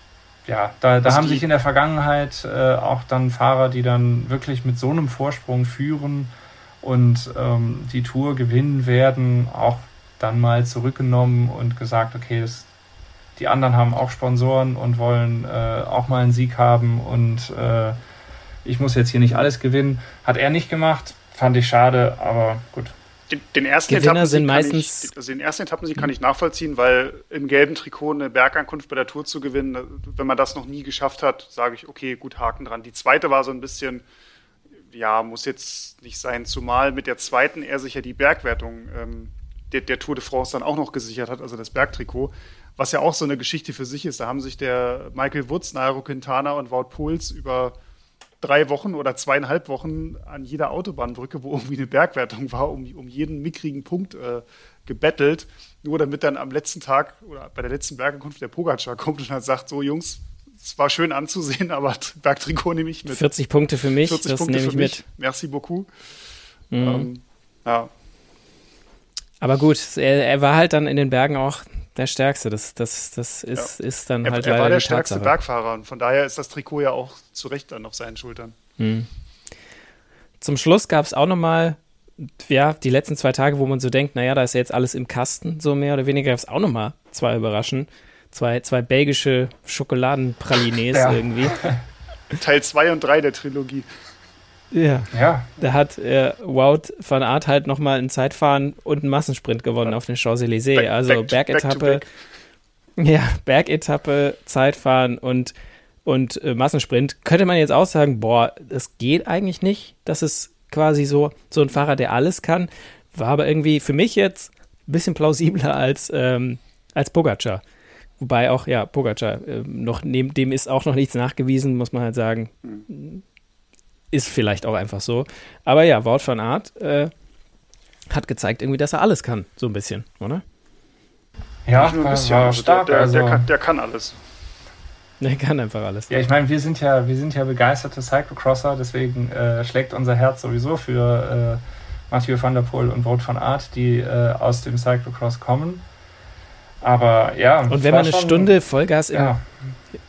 ja, da, da haben sich in der Vergangenheit äh, auch dann Fahrer, die dann wirklich mit so einem Vorsprung führen und ähm, die Tour gewinnen werden, auch dann mal zurückgenommen und gesagt, okay, das, die anderen haben auch Sponsoren und wollen äh, auch mal einen Sieg haben und äh, ich muss jetzt hier nicht alles gewinnen. Hat er nicht gemacht, fand ich schade, aber gut. Den, den ersten Gewinner sind meistens. Ich, also den ersten Etappensieg kann ich nachvollziehen, weil im gelben Trikot eine Bergankunft bei der Tour zu gewinnen, wenn man das noch nie geschafft hat, sage ich, okay, gut, Haken dran. Die zweite war so ein bisschen, ja, muss jetzt nicht sein, zumal mit der zweiten er sich ja die Bergwertung ähm, der, der, Tour de France dann auch noch gesichert hat, also das Bergtrikot, was ja auch so eine Geschichte für sich ist. Da haben sich der Michael Wutz, Nairo Quintana und Wout Puls über drei Wochen oder zweieinhalb Wochen an jeder Autobahnbrücke, wo irgendwie eine Bergwertung war, um, um jeden mickrigen Punkt äh, gebettelt, nur damit dann am letzten Tag oder bei der letzten Bergankunft der Pogacar kommt und dann sagt, so Jungs, es war schön anzusehen, aber Bergtrikot nehme ich mit. 40 Punkte für mich, 40 das Punkte nehme ich mit. Mich. Merci beaucoup. Mhm. Ähm, ja. Aber gut, er, er, war halt dann in den Bergen auch der Stärkste. Das, das, das ist, ja. ist dann er, halt Er war der stärkste Tatsache. Bergfahrer und von daher ist das Trikot ja auch zu Recht dann auf seinen Schultern. Mhm. Zum Schluss gab es auch nochmal, ja, die letzten zwei Tage, wo man so denkt, naja, da ist ja jetzt alles im Kasten, so mehr oder weniger, gab es auch nochmal zwei Überraschen. Zwei, zwei belgische Schokoladenpralines ja. irgendwie. Teil 2 und 3 der Trilogie. Ja. ja. Da hat äh, Wout van Aert halt nochmal ein Zeitfahren und einen Massensprint gewonnen ja. auf den Champs-Élysées. Also Bergetappe. Ja, Bergetappe, Zeitfahren und, und äh, Massensprint. Könnte man jetzt auch sagen, boah, das geht eigentlich nicht. Das ist quasi so, so ein Fahrer, der alles kann. War aber irgendwie für mich jetzt ein bisschen plausibler als, ähm, als Pogacar. Wobei auch, ja, Pogacar, äh, noch, neben dem ist auch noch nichts nachgewiesen, muss man halt sagen. Mhm ist vielleicht auch einfach so. Aber ja, Wort von Art äh, hat gezeigt irgendwie, dass er alles kann, so ein bisschen, oder? Ja, nur ein bisschen. War also stark, der, der, also. der, kann, der kann alles. Der kann einfach alles. Ja, ich meine, wir sind ja, wir sind ja begeisterte Cyclocrosser, deswegen äh, schlägt unser Herz sowieso für äh, Mathieu van der Poel und Wout von Art, die äh, aus dem Cyclocross kommen. Aber ja. Und wenn man eine Stunde Vollgas im, ja.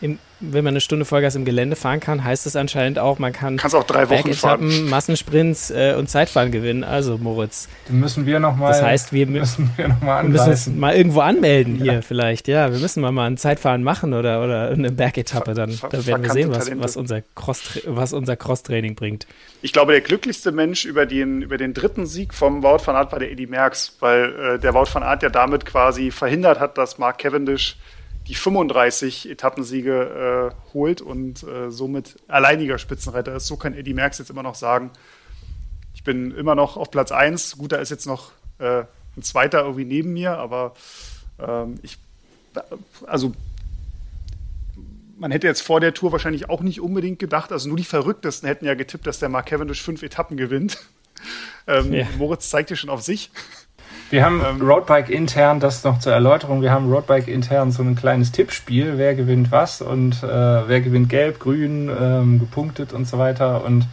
im, wenn man eine Stunde Vollgas im Gelände fahren kann, heißt es anscheinend auch, man kann Kannst auch drei Wochen fahren. Massensprints äh, und Zeitfahren gewinnen. Also Moritz. Dann müssen wir noch mal. Das heißt, wir müssen wir noch mal wir müssen uns mal irgendwo anmelden ja. hier vielleicht. Ja, wir müssen mal, mal ein Zeitfahren machen oder, oder eine Bergetappe. Dann, dann werden wir sehen, was, was unser Cross was unser Crosstraining bringt. Ich glaube, der glücklichste Mensch über den über den dritten Sieg vom Wout van Aert war der Eddie Merckx, weil äh, der Wout van Aert ja damit quasi verhindert hat, dass Mark Cavendish die 35 Etappensiege äh, holt und äh, somit alleiniger Spitzenreiter ist. So kann Eddie Merckx jetzt immer noch sagen, ich bin immer noch auf Platz 1. Gut, da ist jetzt noch äh, ein zweiter irgendwie neben mir, aber ähm, ich, also man hätte jetzt vor der Tour wahrscheinlich auch nicht unbedingt gedacht, also nur die Verrücktesten hätten ja getippt, dass der Mark Cavendish fünf Etappen gewinnt. ähm, ja. Moritz zeigt ja schon auf sich. Wir haben ähm, Roadbike intern, das noch zur Erläuterung, wir haben Roadbike intern so ein kleines Tippspiel, wer gewinnt was und äh, wer gewinnt gelb, grün, ähm, gepunktet und so weiter. Und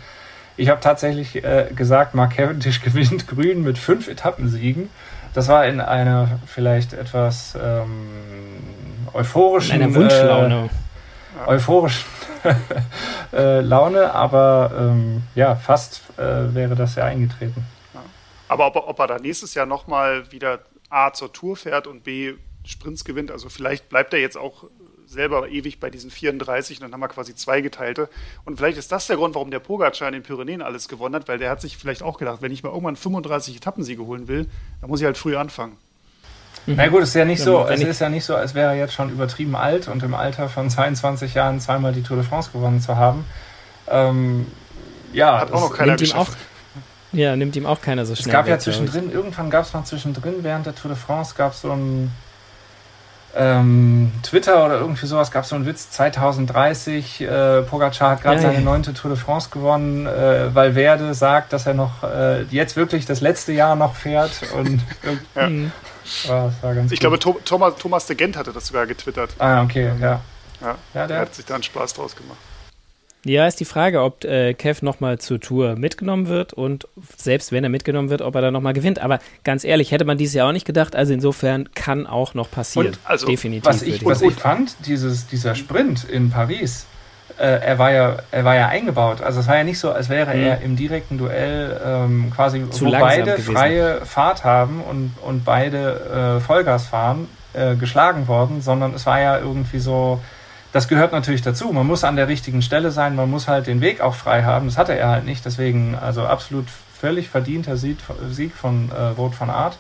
ich habe tatsächlich äh, gesagt, Mark Cavendish gewinnt grün mit fünf Etappensiegen. Das war in einer vielleicht etwas ähm, euphorischen. In einer Wunschlaune. Äh, euphorischen äh, Laune, aber ähm, ja, fast äh, wäre das ja eingetreten. Aber ob, ob er da nächstes Jahr nochmal wieder A zur Tour fährt und B Sprints gewinnt, also vielleicht bleibt er jetzt auch selber ewig bei diesen 34 und dann haben wir quasi zwei geteilte. Und vielleicht ist das der Grund, warum der Pogacar in den Pyrenäen alles gewonnen hat, weil der hat sich vielleicht auch gedacht, wenn ich mal irgendwann 35 Etappensiege holen will, dann muss ich halt früh anfangen. Na gut, es ist ja nicht so, es ist ja nicht so, als wäre er jetzt schon übertrieben alt und im Alter von 22 Jahren zweimal die Tour de France gewonnen zu haben. Ähm, ja, hat auch noch keiner geschafft. Ja, nimmt ihm auch keiner so schnell. Es gab weg, ja zwischendrin, irgendwann gab es mal zwischendrin während der Tour de France gab es so ein ähm, Twitter oder irgendwie sowas, gab es so einen Witz, 2030, äh, Pogacar hat gerade ja, seine neunte Tour de France gewonnen, äh, Valverde sagt, dass er noch äh, jetzt wirklich das letzte Jahr noch fährt und ja. Oh, ich gut. glaube, Thomas, Thomas de Gent hatte das sogar getwittert. Ah, okay, ja. Ja, ja der, der hat sich da einen Spaß draus gemacht. Ja, ist die Frage, ob äh, Kev nochmal zur Tour mitgenommen wird und selbst wenn er mitgenommen wird, ob er dann nochmal gewinnt. Aber ganz ehrlich, hätte man dieses Jahr auch nicht gedacht. Also insofern kann auch noch passieren. Und also, Definitiv. Was ich, was ich fand, dieses, dieser Sprint in Paris, äh, er, war ja, er war ja eingebaut. Also es war ja nicht so, als wäre mhm. er im direkten Duell ähm, quasi, Zu wo beide gewesen. freie Fahrt haben und, und beide äh, Vollgas fahren äh, geschlagen worden, sondern es war ja irgendwie so, das gehört natürlich dazu. Man muss an der richtigen Stelle sein, man muss halt den Weg auch frei haben. Das hatte er halt nicht, deswegen also absolut völlig verdienter Sieg, von äh, Wout van Art.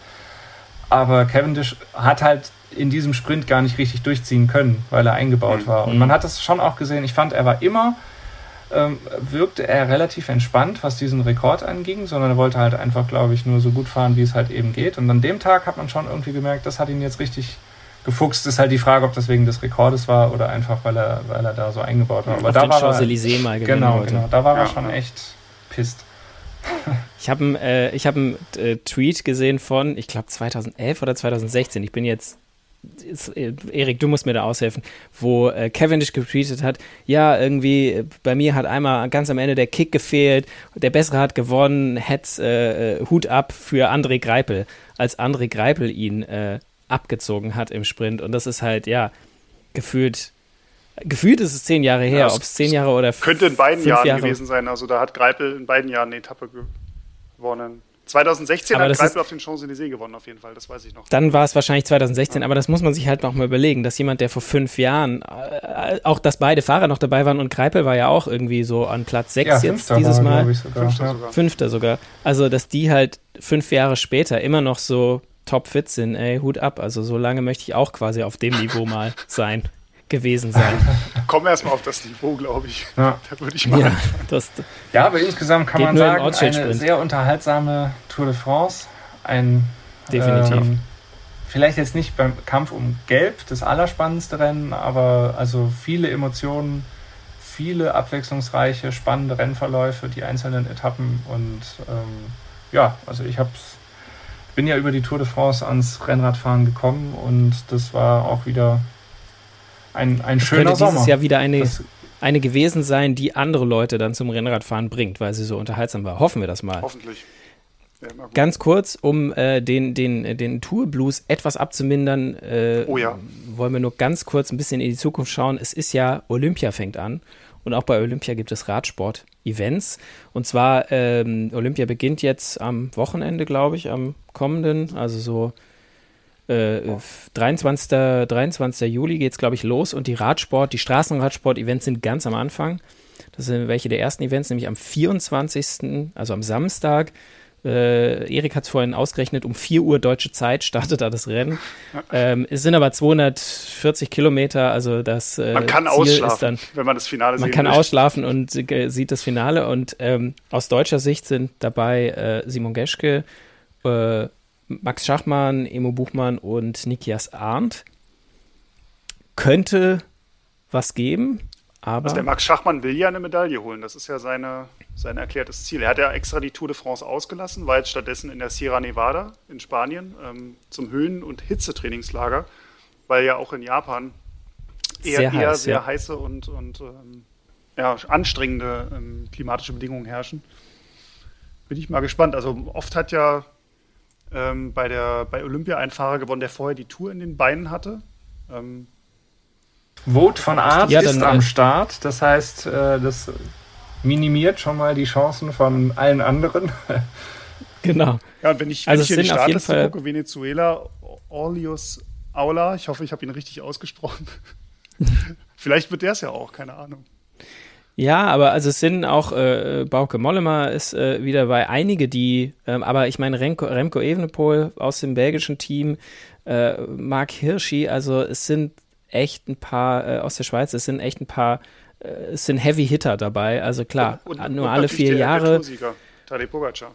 Aber Cavendish hat halt in diesem Sprint gar nicht richtig durchziehen können, weil er eingebaut mhm. war. Und man hat das schon auch gesehen. Ich fand, er war immer, ähm, wirkte er relativ entspannt, was diesen Rekord anging, sondern er wollte halt einfach, glaube ich, nur so gut fahren, wie es halt eben geht. Und an dem Tag hat man schon irgendwie gemerkt, das hat ihn jetzt richtig gefuchst. Ist halt die Frage, ob das wegen des Rekordes war oder einfach, weil er, weil er da so eingebaut war. Aber Auf da den war er, mal genau, genau, da war ja. er schon echt pisst. Ich habe einen äh, hab äh, Tweet gesehen von, ich glaube 2011 oder 2016. Ich bin jetzt äh, Erik, du musst mir da aushelfen, wo äh, Cavendish getweetet hat, ja, irgendwie, äh, bei mir hat einmal ganz am Ende der Kick gefehlt, der Bessere hat gewonnen, Heads, äh, Hut ab für André Greipel, als André Greipel ihn äh, abgezogen hat im Sprint. Und das ist halt, ja, gefühlt, gefühlt ist es zehn Jahre her, ja, ob es zehn Jahre oder Könnte in beiden Jahren Jahre. gewesen sein, also da hat Greipel in beiden Jahren eine Etappe gewonnen. 2016 aber hat Greipel auf den Champs-Élysées gewonnen, auf jeden Fall, das weiß ich noch. Dann war es wahrscheinlich 2016, ja. aber das muss man sich halt noch mal überlegen, dass jemand, der vor fünf Jahren, äh, auch dass beide Fahrer noch dabei waren und Greipel war ja auch irgendwie so an Platz sechs ja, jetzt dieses Mal. Sogar. Fünfter, sogar. Fünfter sogar. Also, dass die halt fünf Jahre später immer noch so topfit sind, ey, Hut ab. Also, so lange möchte ich auch quasi auf dem Niveau mal sein gewesen sein. Kommen wir erstmal auf das Niveau, glaube ich. Ja. Da würde ich mal. Ja, das, ja, aber insgesamt kann man sagen, eine sehr unterhaltsame Tour de France. Ein Definitiv. Ähm, vielleicht jetzt nicht beim Kampf um Gelb das allerspannendste Rennen, aber also viele Emotionen, viele abwechslungsreiche, spannende Rennverläufe, die einzelnen Etappen und ähm, ja, also ich hab's, bin ja über die Tour de France ans Rennradfahren gekommen und das war auch wieder ein, ein schöner könnte dieses Sommer. Jahr wieder eine, eine gewesen sein, die andere Leute dann zum Rennradfahren bringt, weil sie so unterhaltsam war. Hoffen wir das mal. Hoffentlich. Ja, Ganz kurz, um äh, den, den, den Tour-Blues etwas abzumindern, äh, oh ja. wollen wir nur ganz kurz ein bisschen in die Zukunft schauen. Es ist ja, Olympia fängt an und auch bei Olympia gibt es Radsport-Events. Und zwar, ähm, Olympia beginnt jetzt am Wochenende, glaube ich, am kommenden, also so äh, 23. 23. Juli geht es, glaube ich, los und die Radsport, die Straßenradsport-Events sind ganz am Anfang. Das sind welche der ersten Events, nämlich am 24., also am Samstag. Äh, Erik hat es vorhin ausgerechnet, um 4 Uhr deutsche Zeit startet da das Rennen. Ähm, es sind aber 240 Kilometer, also das äh, Man kann Ziel ausschlafen, dann, wenn man das Finale sieht. Man kann möchte. ausschlafen und äh, sieht das Finale. Und ähm, aus deutscher Sicht sind dabei äh, Simon Geschke, äh, Max Schachmann, Emo Buchmann und Nikias Arndt. Könnte was geben, aber. Also der Max Schachmann will ja eine Medaille holen. Das ist ja seine, sein erklärtes Ziel. Er hat ja extra die Tour de France ausgelassen, war jetzt stattdessen in der Sierra Nevada in Spanien ähm, zum Höhen- und Hitzetrainingslager, weil ja auch in Japan eher sehr, eher heiß, sehr ja. heiße und, und ähm, ja, anstrengende ähm, klimatische Bedingungen herrschen. Bin ich mal gespannt. Also oft hat ja ähm, bei, der, bei Olympia ein Fahrer gewonnen, der vorher die Tour in den Beinen hatte. Ähm, Vote von Art ja, ist am Start. Das heißt, äh, das minimiert schon mal die Chancen von allen anderen. genau. Ja, und wenn ich, wenn also ich hier die Startliste gucke, Venezuela, Orlius Aula, ich hoffe, ich habe ihn richtig ausgesprochen. Vielleicht wird der es ja auch, keine Ahnung. Ja, aber also es sind auch, äh, Bauke Mollema ist äh, wieder bei einige, die, ähm, aber ich meine Remco, Remco Evenepoel aus dem belgischen Team, äh, Mark Hirschi, also es sind echt ein paar äh, aus der Schweiz, es sind echt ein paar, äh, es sind Heavy Hitter dabei, also klar, und, und, nur und alle vier der, Jahre. Der Tadej Pogacar.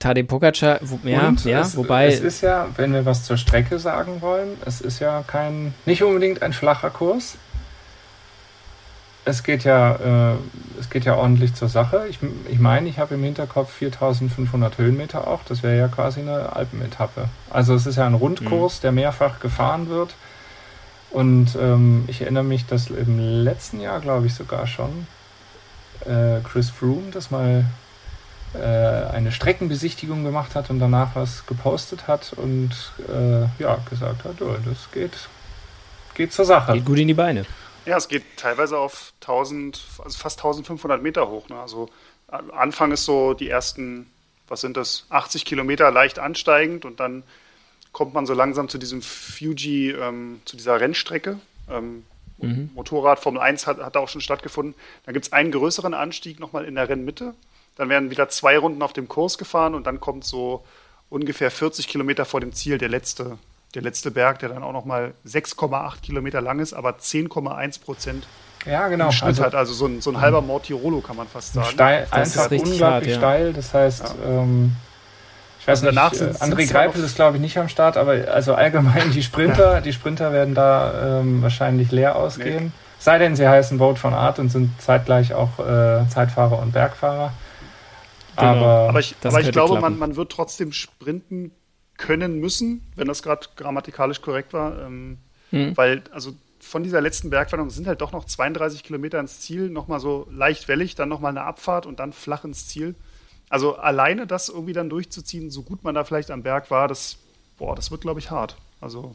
Tadej Pogacar, wo, ja, und ja, es, wobei. Es ist ja, wenn wir was zur Strecke sagen wollen, es ist ja kein, nicht unbedingt ein flacher Kurs es geht ja, äh, es geht ja ordentlich zur Sache. Ich, ich meine, ich habe im Hinterkopf 4500 Höhenmeter auch. Das wäre ja quasi eine Alpenetappe. Also es ist ja ein Rundkurs, mhm. der mehrfach gefahren wird. Und ähm, ich erinnere mich, dass im letzten Jahr, glaube ich sogar schon, äh, Chris Froome das mal äh, eine Streckenbesichtigung gemacht hat und danach was gepostet hat und äh, ja, gesagt hat, oh, das geht, geht zur Sache. Geht gut in die Beine. Ja, es geht teilweise auf 1000, also fast 1500 Meter hoch. Ne? Also Anfang ist so die ersten, was sind das, 80 Kilometer leicht ansteigend und dann kommt man so langsam zu diesem Fuji, ähm, zu dieser Rennstrecke. Ähm, mhm. Motorrad Formel 1 hat, hat da auch schon stattgefunden. Dann gibt es einen größeren Anstieg nochmal in der Rennmitte. Dann werden wieder zwei Runden auf dem Kurs gefahren und dann kommt so ungefähr 40 Kilometer vor dem Ziel der letzte, der letzte Berg, der dann auch nochmal 6,8 Kilometer lang ist, aber 10,1 Prozent ja, genau. Schnitt also, hat. Also so ein, so ein halber Mortirolo kann man fast sagen. Steil, das einfach ist unglaublich hart, ja. steil. Das heißt, ja. ähm, ich weiß also nicht, äh, André Greipel ist glaube ich nicht am Start, aber also allgemein die Sprinter, die Sprinter werden da ähm, wahrscheinlich leer ausgehen. Nee. Sei denn, sie heißen Vote von Art und sind zeitgleich auch äh, Zeitfahrer und Bergfahrer. Genau. Aber, aber ich, aber ich glaube, man, man wird trotzdem sprinten können müssen, wenn das gerade grammatikalisch korrekt war. Ähm, hm. Weil, also von dieser letzten Bergwanderung sind halt doch noch 32 Kilometer ins Ziel, nochmal so leicht wellig, dann nochmal eine Abfahrt und dann flach ins Ziel. Also alleine das irgendwie dann durchzuziehen, so gut man da vielleicht am Berg war, das, boah, das wird, glaube ich, hart. Also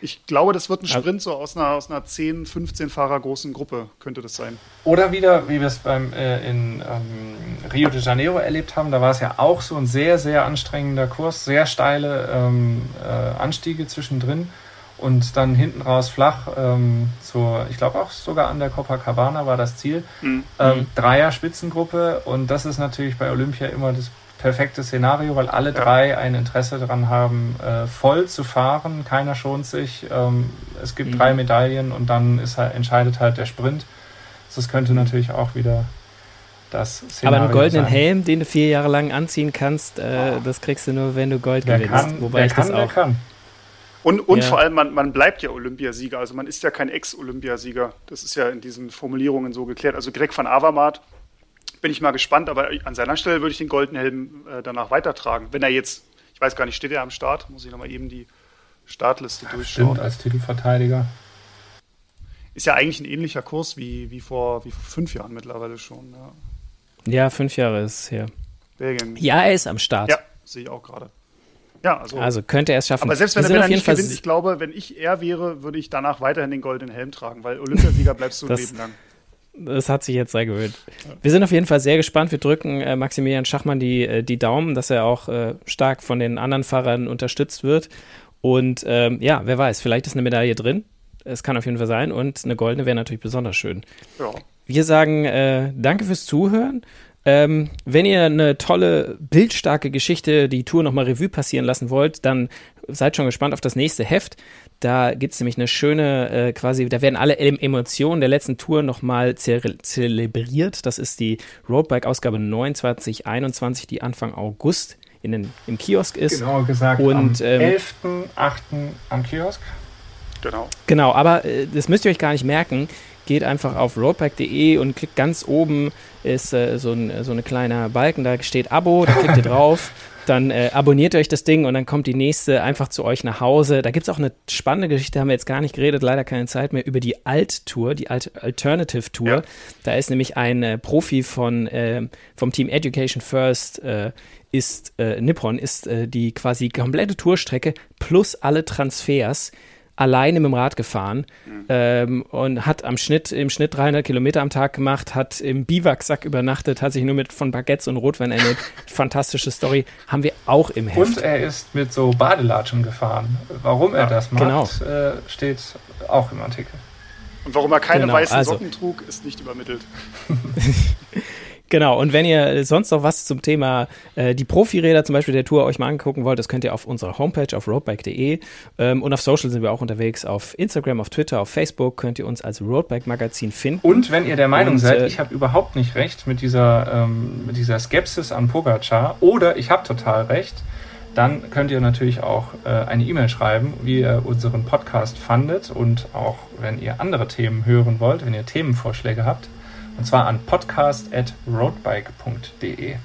ich glaube, das wird ein Sprint so aus einer, aus einer 10, 15 Fahrer großen Gruppe, könnte das sein. Oder wieder, wie wir es beim, äh, in ähm, Rio de Janeiro erlebt haben, da war es ja auch so ein sehr, sehr anstrengender Kurs, sehr steile ähm, äh, Anstiege zwischendrin und dann hinten raus flach ähm, zur, ich glaube auch sogar an der Copacabana war das Ziel. Mhm. Ähm, Dreier Spitzengruppe und das ist natürlich bei Olympia immer das perfekte Szenario, weil alle ja. drei ein Interesse daran haben, äh, voll zu fahren. Keiner schont sich. Ähm, es gibt mhm. drei Medaillen und dann ist halt, entscheidet halt der Sprint. Das könnte natürlich auch wieder das Szenario Aber einen goldenen sein. Helm, den du vier Jahre lang anziehen kannst, äh, oh. das kriegst du nur, wenn du Gold wer gewinnst. Kann, Wobei ich kann, das auch. kann. Und, und ja. vor allem, man, man bleibt ja Olympiasieger. Also man ist ja kein Ex-Olympiasieger. Das ist ja in diesen Formulierungen so geklärt. Also Greg van Avermaet bin ich mal gespannt, aber an seiner Stelle würde ich den goldenen Helm äh, danach weitertragen. Wenn er jetzt, ich weiß gar nicht, steht er am Start? Muss ich nochmal eben die Startliste ja, durchschauen. Stimmt, als Titelverteidiger. Ist ja eigentlich ein ähnlicher Kurs wie, wie, vor, wie vor fünf Jahren mittlerweile schon. Ja, ja fünf Jahre ist es her. Belgien. Ja, er ist am Start. Ja, sehe ich auch gerade. Ja, also, also könnte er es schaffen. Aber selbst wenn, er, wenn er nicht gewinnt, ich glaube, wenn ich er wäre, würde ich danach weiterhin den goldenen Helm tragen, weil Olympiasieger bleibst du ein Leben lang. Das hat sich jetzt sehr gewöhnt. Wir sind auf jeden Fall sehr gespannt. Wir drücken äh, Maximilian Schachmann die, äh, die Daumen, dass er auch äh, stark von den anderen Fahrern unterstützt wird. Und ähm, ja, wer weiß, vielleicht ist eine Medaille drin. Es kann auf jeden Fall sein. Und eine goldene wäre natürlich besonders schön. Ja. Wir sagen äh, danke fürs Zuhören. Ähm, wenn ihr eine tolle, bildstarke Geschichte, die Tour nochmal Revue passieren lassen wollt, dann seid schon gespannt auf das nächste Heft. Da gibt es nämlich eine schöne, äh, quasi, da werden alle Emotionen der letzten Tour nochmal ze zelebriert. Das ist die Roadbike-Ausgabe 29, 21, die Anfang August in den, im Kiosk ist. Genau gesagt, Und, am ähm, 11.8. am Kiosk. Genau. Genau, aber äh, das müsst ihr euch gar nicht merken geht einfach auf roadbike.de und klickt ganz oben ist äh, so, ein, so eine kleine Balken, da steht Abo, da klickt ihr drauf, dann äh, abonniert euch das Ding und dann kommt die nächste einfach zu euch nach Hause. Da gibt es auch eine spannende Geschichte, haben wir jetzt gar nicht geredet, leider keine Zeit mehr, über die Alt-Tour, die Alt Alternative Tour. Ja. Da ist nämlich ein äh, Profi von, äh, vom Team Education First, äh, ist äh, Nippon, ist die quasi komplette Tourstrecke plus alle Transfers alleine mit dem Rad gefahren mhm. ähm, und hat am Schnitt, im Schnitt 300 Kilometer am Tag gemacht, hat im Biwaksack übernachtet, hat sich nur mit von Baguettes und Rotwein ernährt. Fantastische Story. Haben wir auch im Heft. Und er ist mit so Badelatschen gefahren. Warum er das macht, genau. äh, steht auch im Artikel. Und warum er keine genau, weißen also. Socken trug, ist nicht übermittelt. Genau, und wenn ihr sonst noch was zum Thema äh, die Profiräder zum Beispiel der Tour euch mal angucken wollt, das könnt ihr auf unserer Homepage auf roadbike.de ähm, und auf Social sind wir auch unterwegs, auf Instagram, auf Twitter, auf Facebook könnt ihr uns als Roadbike Magazin finden. Und wenn ihr der Meinung und, seid, äh, ich habe überhaupt nicht recht mit dieser, ähm, mit dieser Skepsis an Pogacar oder ich habe total recht, dann könnt ihr natürlich auch äh, eine E-Mail schreiben, wie ihr unseren Podcast fandet und auch wenn ihr andere Themen hören wollt, wenn ihr Themenvorschläge habt und zwar an podcast.roadbike.de.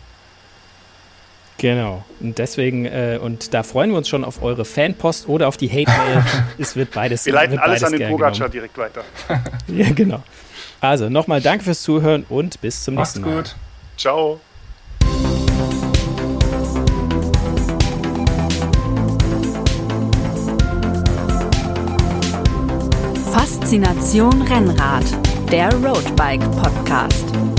Genau. Und deswegen, äh, und da freuen wir uns schon auf eure Fanpost oder auf die Hate-Mail. es wird beides Wir leiten alles an den Pogacar direkt weiter. ja, genau. Also nochmal danke fürs Zuhören und bis zum Macht's nächsten Mal. gut. Ciao. Faszination Rennrad der Roadbike Podcast.